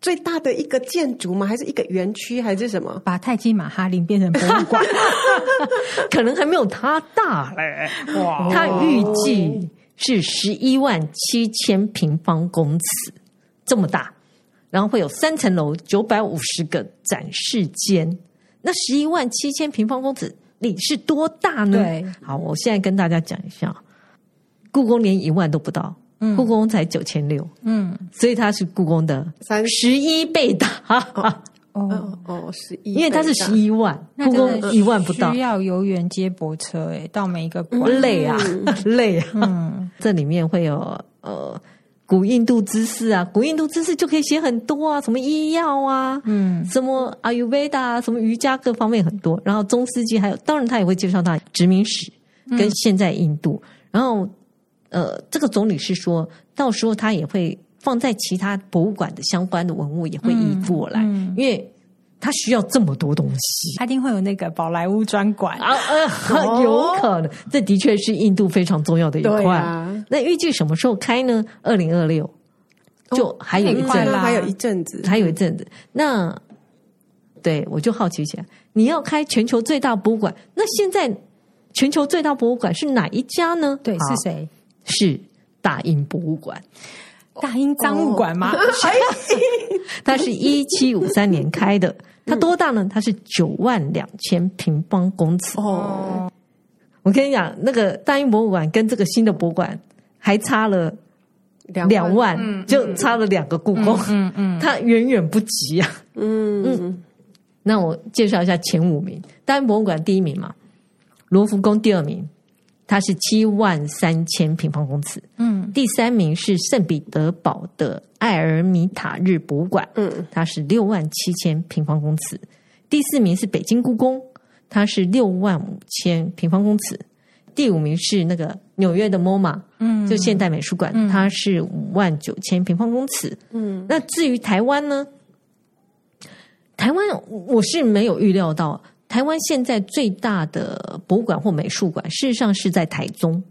Speaker 2: 最大的一个建筑吗？还是一个园区？还是什么？
Speaker 3: 把泰姬玛哈林变成博物馆？[LAUGHS]
Speaker 1: 可能还没有它大嘞。哇，它预计是十一万七千平方公尺，这么大。然后会有三层楼，九百五十个展示间。那十一万七千平方公尺你是多大呢？
Speaker 3: 对，
Speaker 1: 好，我现在跟大家讲一下，故宫连一万都不到，嗯，故宫才九千六，嗯，所以它是故宫的三十。一倍大，
Speaker 2: 哦哦，十一，
Speaker 1: 因为它是十一万，故宫一万不到，
Speaker 3: 需要游园接驳车，哎，到每一个馆。
Speaker 1: 累啊，累啊，嗯，这里面会有呃。古印度知识啊，古印度知识就可以写很多啊，什么医药啊，嗯，什么阿育吠达，什么瑜伽，各方面很多。然后中世纪还有，当然他也会介绍他殖民史跟现在印度。嗯、然后，呃，这个总理是说到时候他也会放在其他博物馆的相关的文物也会移过来，嗯嗯、因为。他需要这么多东西，
Speaker 3: 他一定会有那个宝莱坞专馆
Speaker 1: 啊，呃，有可能，这的确是印度非常重要的一块。啊、那预计什么时候开呢？二零二六，就还有一阵，
Speaker 2: 还有一阵子，
Speaker 1: 还有一阵子。那对我就好奇起来，你要开全球最大博物馆，那现在全球最大博物馆是哪一家呢？
Speaker 3: 对，是谁？
Speaker 1: 是大英博物馆。
Speaker 3: 大英藏物馆吗？[LAUGHS]
Speaker 1: 它是一七五三年开的。它多大呢？它是九万两千平方公尺。哦，我跟你讲，那个大英博物馆跟这个新的博物馆还差了两万，嗯、就差了两个故宫。嗯嗯，[LAUGHS] 它远远不及啊。嗯嗯，那我介绍一下前五名：大英博物馆第一名嘛，罗浮宫第二名。它是七万三千平方公尺，嗯，第三名是圣彼得堡的艾尔米塔日博物馆，嗯，它是六万七千平方公尺，第四名是北京故宫，它是六万五千平方公尺，第五名是那个纽约的 MoMA，嗯，就现代美术馆，它是五万九千平方公尺，嗯，那至于台湾呢？台湾我是没有预料到。台湾现在最大的博物馆或美术馆，事实上是在台中，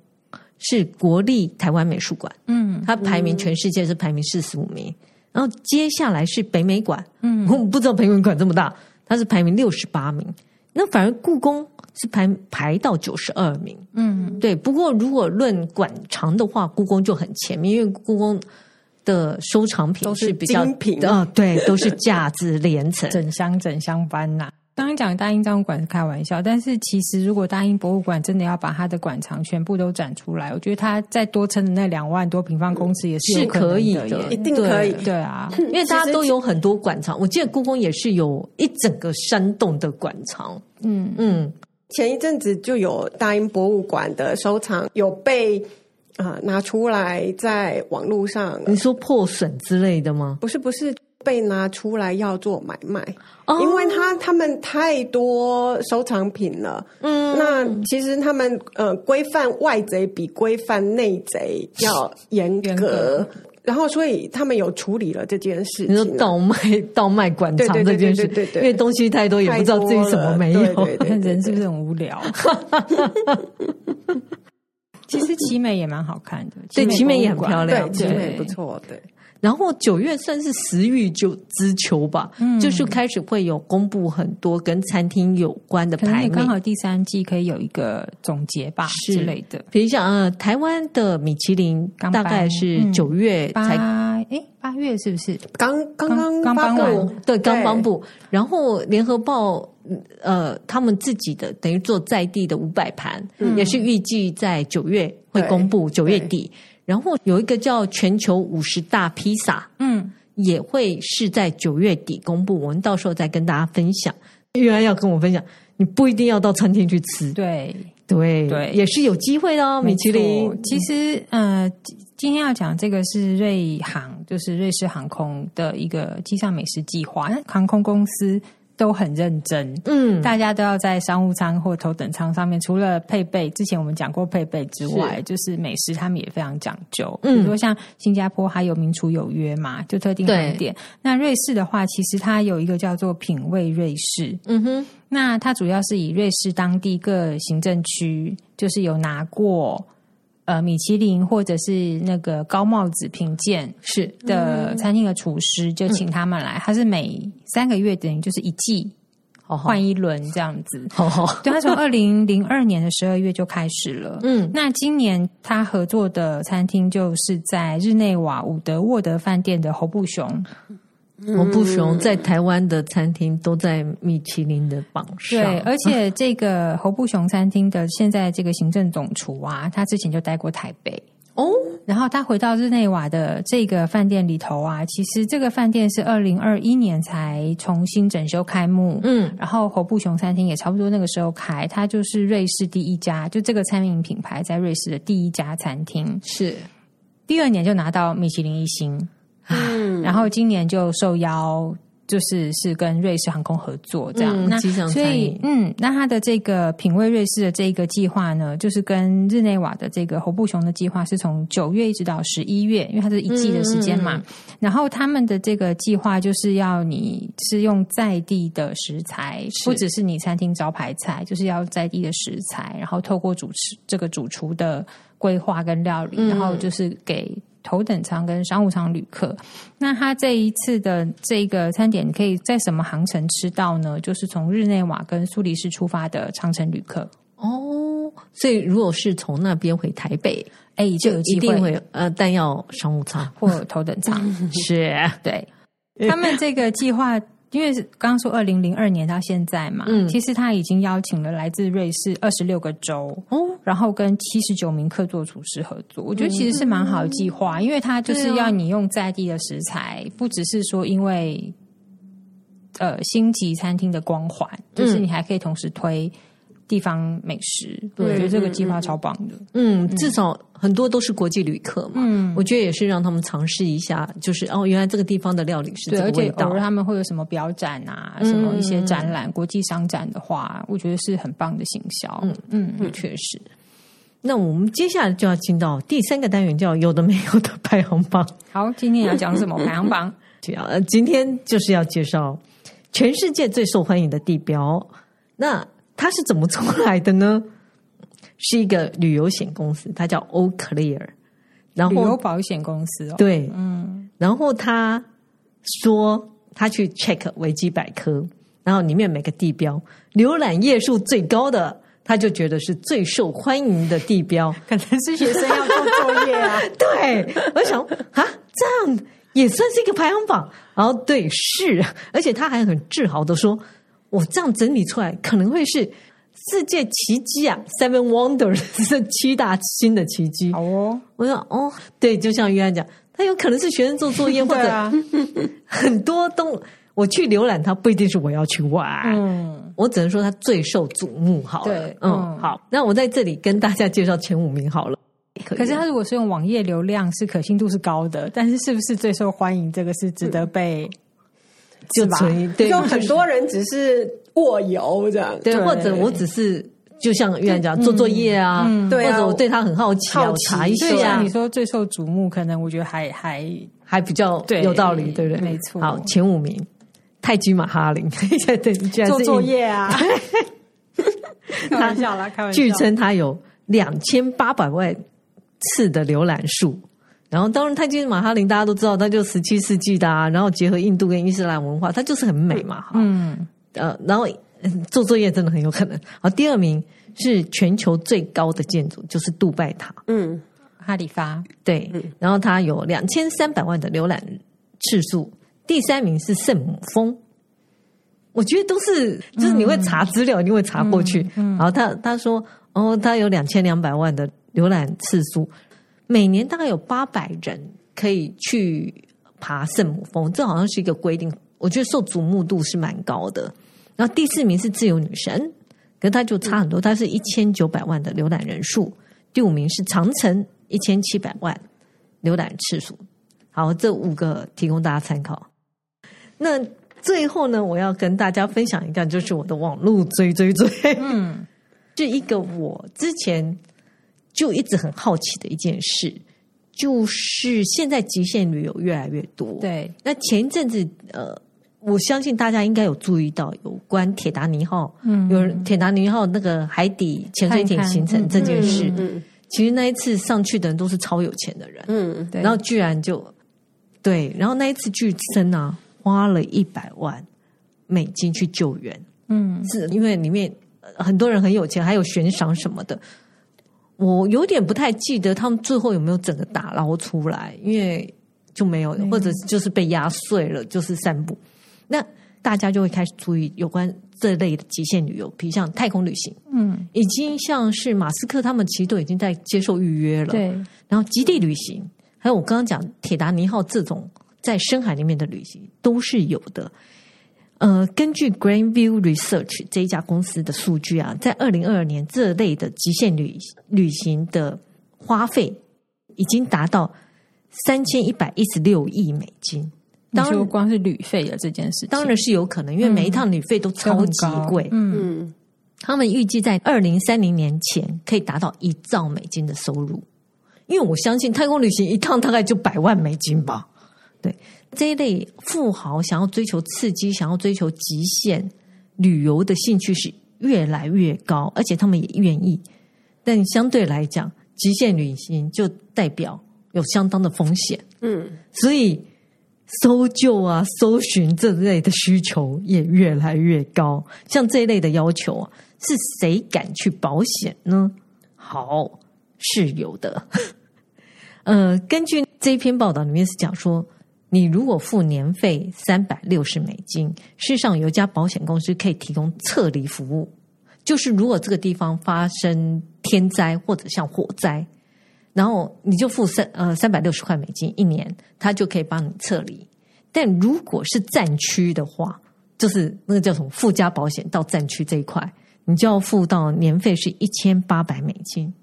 Speaker 1: 是国立台湾美术馆。嗯，它排名全世界是排名四十五名，然后接下来是北美馆。嗯，我不知道北美馆这么大，它是排名六十八名。那反而故宫是排排到九十二名。嗯，对。不过如果论馆藏的话，故宫就很前面，因为故宫的收藏品是比较
Speaker 2: 精品
Speaker 1: 啊，对，都是价值连城，
Speaker 3: 整箱整箱搬呐。刚刚讲大英博物馆是开玩笑，但是其实如果大英博物馆真的要把它的馆藏全部都展出来，我觉得它再多撑的那两万多平方公尺也是可，
Speaker 1: 可以
Speaker 3: 的，
Speaker 2: 一定可以。
Speaker 3: 对啊，
Speaker 1: 因为大家都有很多馆藏，我记得故宫也是有一整个山洞的馆藏。嗯嗯，
Speaker 2: 前一阵子就有大英博物馆的收藏有被啊、呃、拿出来在网络上，
Speaker 1: 你说破损之类的吗？
Speaker 2: 不是不是。被拿出来要做买卖，哦、因为他他们太多收藏品了。嗯，那其实他们呃规范外贼比规范内贼要严格，格然后所以他们有处理了这件事情。
Speaker 1: 你说倒卖倒卖馆藏这件事，对对，对，对，对，对，因为东西太多，也不知道自己什么没有。对对对对对
Speaker 3: 人是不是很无聊？[LAUGHS] 其实奇美也蛮好看的，
Speaker 1: 对，奇美也很漂亮，
Speaker 2: 奇美不错，对。
Speaker 1: 然后九月算是食欲就之秋吧，嗯，就是开始会有公布很多跟餐厅有关的排名，
Speaker 3: 刚好第三季可以有一个总结吧之类的。
Speaker 1: 比如讲，呃，台湾的米其林大概是九月才，
Speaker 3: 哎，八月是不是？
Speaker 2: 刚刚刚刚颁布，
Speaker 1: 对，刚颁布。然后联合报，呃，他们自己的等于做在地的五百盘，嗯，也是预计在九月会公布，九月底。然后有一个叫全球五十大披萨，嗯，也会是在九月底公布，我们到时候再跟大家分享。原来要跟我分享，你不一定要到餐厅去吃，
Speaker 3: 对
Speaker 1: 对对，也是有机会的哦。米其林，
Speaker 3: 其实呃，今天要讲这个是瑞航，就是瑞士航空的一个机上美食计划，航空公司。都很认真，嗯，大家都要在商务舱或头等舱上面，除了配备，之前我们讲过配备之外，是就是美食他们也非常讲究。嗯，比如说像新加坡还有名厨有约嘛，就特定航点。那瑞士的话，其实它有一个叫做品味瑞士，嗯哼，那它主要是以瑞士当地各行政区，就是有拿过。呃，米其林或者是那个高帽子评鉴是的餐厅的厨师，就请他们来。他是每三个月等于就是一季换一轮这样子。对，他从二零零二年的十二月就开始了。嗯，那今年他合作的餐厅就是在日内瓦伍德沃德饭店的侯布熊。
Speaker 1: 侯布熊在台湾的餐厅都在米其林的榜上。
Speaker 3: 对，而且这个侯布熊餐厅的现在这个行政总厨啊，他之前就待过台北哦。然后他回到日内瓦的这个饭店里头啊，其实这个饭店是二零二一年才重新整修开幕。嗯，然后侯布熊餐厅也差不多那个时候开，它就是瑞士第一家，就这个餐饮品牌在瑞士的第一家餐厅。是，第二年就拿到米其林一星。嗯，然后今年就受邀，就是是跟瑞士航空合作这样。嗯、那所以，嗯，那他的这个品味瑞士的这个计划呢，就是跟日内瓦的这个侯布熊的计划是从九月一直到十一月，因为它是一季的时间嘛。嗯、然后他们的这个计划就是要你是用在地的食材，不只是你餐厅招牌菜，就是要在地的食材，然后透过主持这个主厨的规划跟料理，嗯、然后就是给。头等舱跟商务舱旅客，那他这一次的这个餐点，可以在什么航程吃到呢？就是从日内瓦跟苏黎世出发的长程旅客
Speaker 1: 哦。所以如果是从那边回台北，
Speaker 3: 哎，就有机会，
Speaker 1: 一定会呃，但要商务舱
Speaker 3: 或头等舱。[LAUGHS]
Speaker 1: 是，
Speaker 3: 对，他们这个计划。因为刚刚说二零零二年到现在嘛，嗯，其实他已经邀请了来自瑞士二十六个州，哦，然后跟七十九名客座厨师合作。我觉得其实是蛮好的计划，因为他就是要你用在地的食材，不只是说因为呃星级餐厅的光环，就是你还可以同时推。地方美食，对我觉得这个计划超棒的。
Speaker 1: 嗯，至少很多都是国际旅客嘛。嗯，我觉得也是让他们尝试一下，就是哦，原来这个地方的料理是这个味道。对，而且偶尔
Speaker 3: 他们会有什么表展啊，什么一些展览、嗯、国际商展的话，我觉得是很棒的行销。嗯
Speaker 1: 嗯，嗯确实。那我们接下来就要进到第三个单元，叫有的没有的排行榜。
Speaker 3: 好，今天要讲什么排行榜？[LAUGHS]
Speaker 1: 就要今天就是要介绍全世界最受欢迎的地标。那它是怎么出来的呢？是一个旅游险公司，它叫 All Clear，然后
Speaker 3: 旅游保险公司哦。
Speaker 1: 对，嗯，然后他说他去 check 维基百科，然后里面每个地标浏览页数最高的，他就觉得是最受欢迎的地标，[LAUGHS]
Speaker 3: 可能是学生要做作业啊。[LAUGHS]
Speaker 1: 对，我想啊，这样也算是一个排行榜。然后对，是，而且他还很自豪的说。我这样整理出来，可能会是世界奇迹啊，Seven Wonders [LAUGHS] 是七大新的奇迹。
Speaker 3: 好哦，
Speaker 1: 我说哦，对，就像约翰讲，他有可能是学生做作业，[LAUGHS] 或者、啊、[LAUGHS] 很多东，我去浏览它，不一定是我要去玩。嗯，我只能说它最受瞩目。好了，对，嗯，好，那我在这里跟大家介绍前五名好了。可，
Speaker 3: 可是他如果是用网页流量，是可信度是高的，但是是不是最受欢迎？这个是值得被。嗯
Speaker 1: 就存疑，对，
Speaker 2: 就很多人只是过游这样，
Speaker 1: 对，或者我只是就像院长讲做作业啊，对，或者我对他很好奇，好查一下。
Speaker 3: 你说最受瞩目，可能我觉得还还
Speaker 1: 还比较有道理，对不对？
Speaker 3: 没错。
Speaker 1: 好，前五名，泰姬玛哈林，[LAUGHS] 对，
Speaker 3: 做作业啊，[LAUGHS] 开玩笑啦，开玩笑。
Speaker 1: 据称他有两千八百万次的浏览数。然后，当然，泰姬玛哈林大家都知道，它就十七世纪的啊。然后结合印度跟伊斯兰文化，它就是很美嘛。嗯，呃，然后做作业真的很有可能。好，第二名是全球最高的建筑，就是杜拜塔。
Speaker 3: 嗯，哈里发。
Speaker 1: 对，然后它有两千三百万的浏览次数。第三名是圣母峰。我觉得都是，就是你会查资料，一定会查过去。嗯，然后他他说，哦，他有两千两百万的浏览次数。每年大概有八百人可以去爬圣母峰，这好像是一个规定。我觉得受瞩目度是蛮高的。然后第四名是自由女神，可是它就差很多，它是一千九百万的浏览人数。第五名是长城，一千七百万浏览次数。好，这五个提供大家参考。那最后呢，我要跟大家分享一个，就是我的网路追追追，嗯，[LAUGHS] 是一个我之前。就一直很好奇的一件事，就是现在极限旅游越来越多。
Speaker 3: 对，
Speaker 1: 那前一阵子，呃，我相信大家应该有注意到有关铁达尼号，嗯，有铁达尼号那个海底潜水艇行程这件事。嗯，嗯，其实那一次上去的人都是超有钱的人，嗯，对，然后居然就对，然后那一次据称啊，花了一百万美金去救援，嗯，是因为里面很多人很有钱，还有悬赏什么的。我有点不太记得他们最后有没有整个打捞出来，因为就没有，或者就是被压碎了，就是散步。那大家就会开始注意有关这类的极限旅游，比如像太空旅行，嗯，已经像是马斯克他们其实都已经在接受预约了，对。然后极地旅行，还有我刚刚讲铁达尼号这种在深海里面的旅行都是有的。呃，根据 Grandview Research 这一家公司的数据啊，在二零二二年这类的极限旅旅行的花费已经达到三千一百一十六亿美金。当然，
Speaker 3: 光是旅费的这件事，
Speaker 1: 当然是有可能，因为每一趟旅费都超级贵。嗯，嗯，他们预计在二零三零年前可以达到一兆美金的收入，因为我相信太空旅行一趟大概就百万美金吧。对。这一类富豪想要追求刺激、想要追求极限旅游的兴趣是越来越高，而且他们也愿意。但相对来讲，极限旅行就代表有相当的风险。嗯，所以搜救啊、搜寻这类的需求也越来越高。像这一类的要求啊，是谁敢去保险呢？好，是有的。[LAUGHS] 呃，根据这一篇报道里面是讲说。你如果付年费三百六十美金，事实上有一家保险公司可以提供撤离服务，就是如果这个地方发生天灾或者像火灾，然后你就付三呃三百六十块美金一年，他就可以帮你撤离。但如果是战区的话，就是那个叫什么附加保险到战区这一块，你就要付到年费是一千八百美金。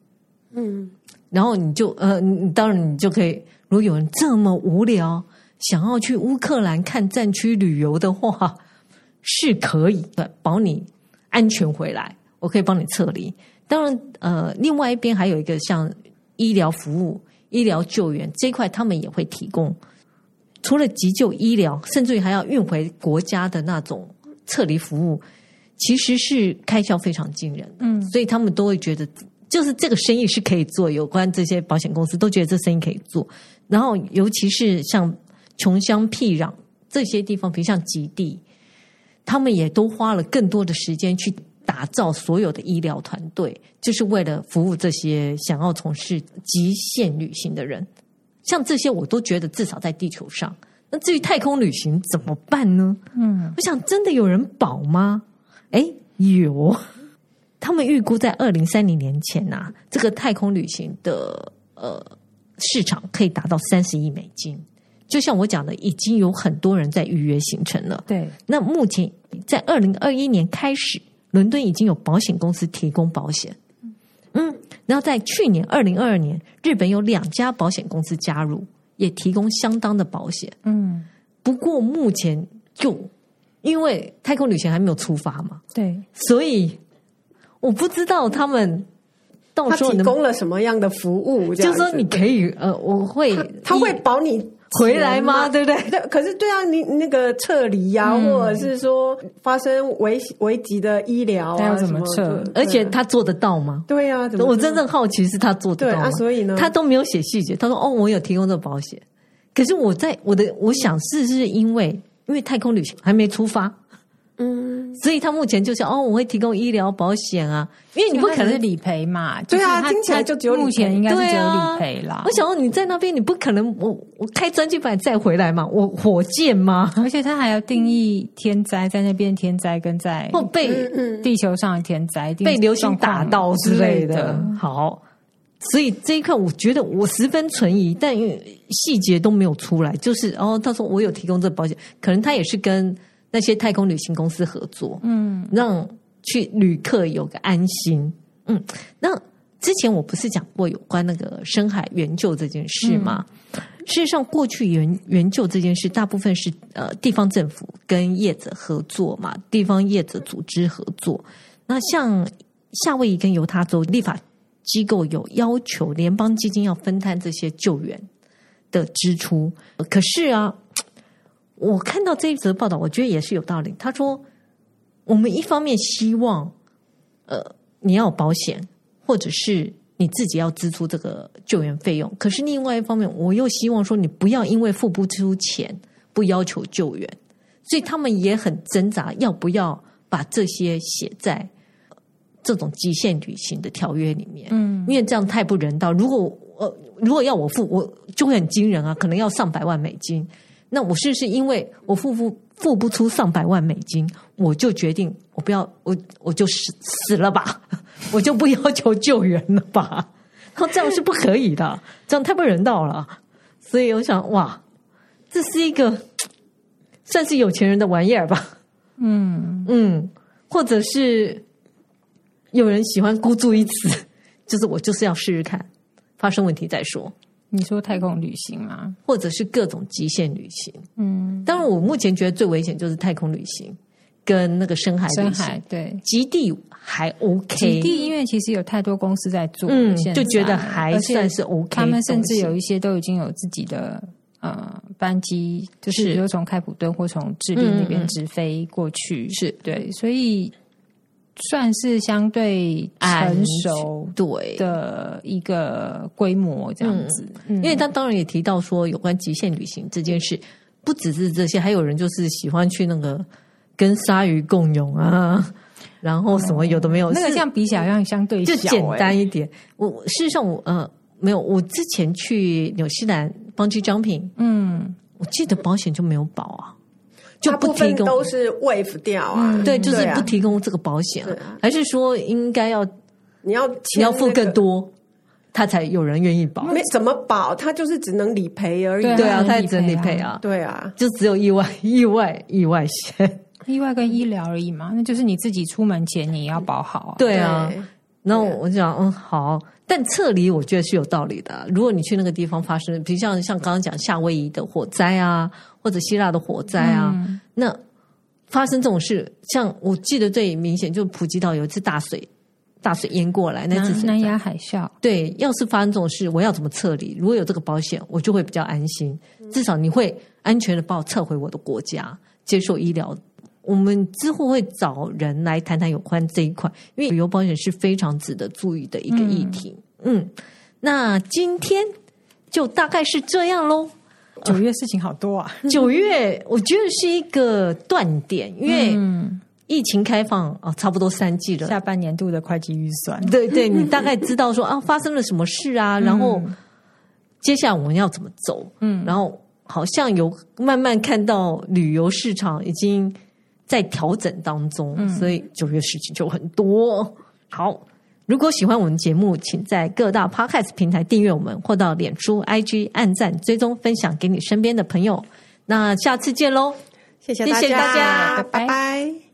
Speaker 1: 嗯，然后你就呃，你当然你就可以，如果有人这么无聊。想要去乌克兰看战区旅游的话，[LAUGHS] 是可以的，保你安全回来，我可以帮你撤离。当然，呃，另外一边还有一个像医疗服务、医疗救援这一块，他们也会提供。除了急救医疗，甚至于还要运回国家的那种撤离服务，其实是开销非常惊人。嗯，所以他们都会觉得，就是这个生意是可以做。有关这些保险公司都觉得这生意可以做。然后，尤其是像。穷乡僻壤这些地方，比如像极地，他们也都花了更多的时间去打造所有的医疗团队，就是为了服务这些想要从事极限旅行的人。像这些，我都觉得至少在地球上。那至于太空旅行怎么办呢？嗯，我想真的有人保吗？哎，有，他们预估在二零三零年前呐、啊，这个太空旅行的呃市场可以达到三十亿美金。就像我讲的，已经有很多人在预约行程了。
Speaker 3: 对，
Speaker 1: 那目前在二零二一年开始，伦敦已经有保险公司提供保险。嗯，然后在去年二零二二年，日本有两家保险公司加入，也提供相当的保险。嗯，不过目前就因为太空旅行还没有出发嘛，
Speaker 3: 对，
Speaker 1: 所以我不知道他们到时候
Speaker 2: 提供了什么样的服务，
Speaker 1: 就说你可以呃，我会
Speaker 2: 他，他会保你。
Speaker 1: 回来吗？对不对？
Speaker 2: 对，[LAUGHS] 可是对啊，你那个撤离呀、啊，嗯、或者是说发生危危急的医疗啊，
Speaker 3: 要怎么撤？
Speaker 1: 而且他做得到吗？
Speaker 2: 对啊，
Speaker 1: 我真正好奇是他做得到吗？
Speaker 2: 啊、所以呢，
Speaker 1: 他都没有写细节。他说：“哦，我有提供这个保险。”可是我在我的我想是是因为因为太空旅行还没出发。嗯，所以他目前就是哦，我会提供医疗保险啊，因为你不可能
Speaker 3: 理赔嘛。
Speaker 2: 对啊，听起来就只有
Speaker 3: 目前应该是只有理赔啦。
Speaker 1: 我想说你在那边，你不可能我我开专机把你载回来嘛？我火箭吗？
Speaker 3: 而且他还要定义天灾，在那边天灾跟在
Speaker 1: 或被
Speaker 3: 地球上的天灾
Speaker 1: 被流星打到之类的。好，所以这一刻我觉得我十分存疑，但因为细节都没有出来，就是哦，他说我有提供这个保险，可能他也是跟。那些太空旅行公司合作，嗯，让去旅客有个安心，嗯。那之前我不是讲过有关那个深海援救这件事吗？嗯、事实上，过去援援救这件事，大部分是呃地方政府跟业者合作嘛，地方业者组织合作。那像夏威夷跟犹他州立法机构有要求联邦基金要分摊这些救援的支出，可是啊。我看到这一则报道，我觉得也是有道理。他说，我们一方面希望，呃，你要有保险，或者是你自己要支出这个救援费用。可是另外一方面，我又希望说，你不要因为付不出钱，不要求救援。所以他们也很挣扎，要不要把这些写在这种极限旅行的条约里面？嗯，因为这样太不人道。如果呃，如果要我付，我就会很惊人啊，可能要上百万美金。那我是不是因为我付不付不出上百万美金，我就决定我不要我我就死死了吧，[LAUGHS] 我就不要求救援了吧？[LAUGHS] 然后这样是不可以的，这样太不人道了。所以我想，哇，这是一个 [TSK] 算是有钱人的玩意儿吧？嗯嗯，或者是有人喜欢孤注一掷，[LAUGHS] 就是我就是要试试看，发生问题再说。
Speaker 3: 你说太空旅行吗？
Speaker 1: 或者是各种极限旅行？嗯，当然，我目前觉得最危险就是太空旅行跟那个深海旅行。
Speaker 3: 深海对，
Speaker 1: 极地还 OK。
Speaker 3: 极地因为其实有太多公司在做，
Speaker 1: 嗯，就觉得还算是 OK。
Speaker 3: 他们甚至有一些都已经有自己的呃班机，就是比如从开普敦或从智利那边直飞过去，
Speaker 1: 嗯、是
Speaker 3: 对，所以。算是相对成熟对。的一个规模这样子，
Speaker 1: 嗯，因为他当然也提到说，有关极限旅行这件事，不只是这些，还有人就是喜欢去那个跟鲨鱼共泳啊，[LAUGHS] 然后什么有的没有，
Speaker 3: 那个像比起来好像相对
Speaker 1: 就简单一点。我事实上我呃没有，我之前去纽西兰 Bungee Jumping，嗯，我记得保险就没有保啊。就不提供
Speaker 2: 都是 waive 掉啊，
Speaker 1: 嗯、对，就是不提供这个保险，啊，还是说应该要
Speaker 2: 你要、那个、
Speaker 1: 你要付更多，他才有人愿意保？
Speaker 2: 没怎么保，他就是只能理赔而已。
Speaker 1: 对啊，他也只能理赔啊。
Speaker 2: 对啊，
Speaker 1: 就只有意外、意外、意外险，
Speaker 3: 意外跟医疗而已嘛。那就是你自己出门前你要保好啊。
Speaker 1: 对啊，那我就讲，嗯，好。但撤离我觉得是有道理的。如果你去那个地方发生，比如像像刚刚讲夏威夷的火灾啊，或者希腊的火灾啊，嗯、那发生这种事，像我记得最明显，就普吉岛有一次大水，大水淹过来，那次
Speaker 3: 南亚海啸。
Speaker 1: 对，要是发生这种事，我要怎么撤离？如果有这个保险，我就会比较安心，至少你会安全的把我撤回我的国家，接受医疗。我们之后会找人来谈谈有关这一块，因为旅游保险是非常值得注意的一个议题。嗯，嗯，那今天就大概是这样喽。
Speaker 3: 九月事情好多啊！[LAUGHS]
Speaker 1: 九月我觉得是一个断点，因为疫情开放啊，差不多三季了。
Speaker 3: 下半年度的会计预算，
Speaker 1: 对对，你大概知道说啊，[LAUGHS] 发生了什么事啊，然后接下来我们要怎么走？嗯，然后好像有慢慢看到旅游市场已经。在调整当中，嗯、所以九月事情就很多。好，如果喜欢我们节目，请在各大 Podcast 平台订阅我们，或到脸书、IG 按赞、追踪、分享给你身边的朋友。那下次见喽！
Speaker 2: 谢谢大家，谢谢大家，拜拜。拜拜。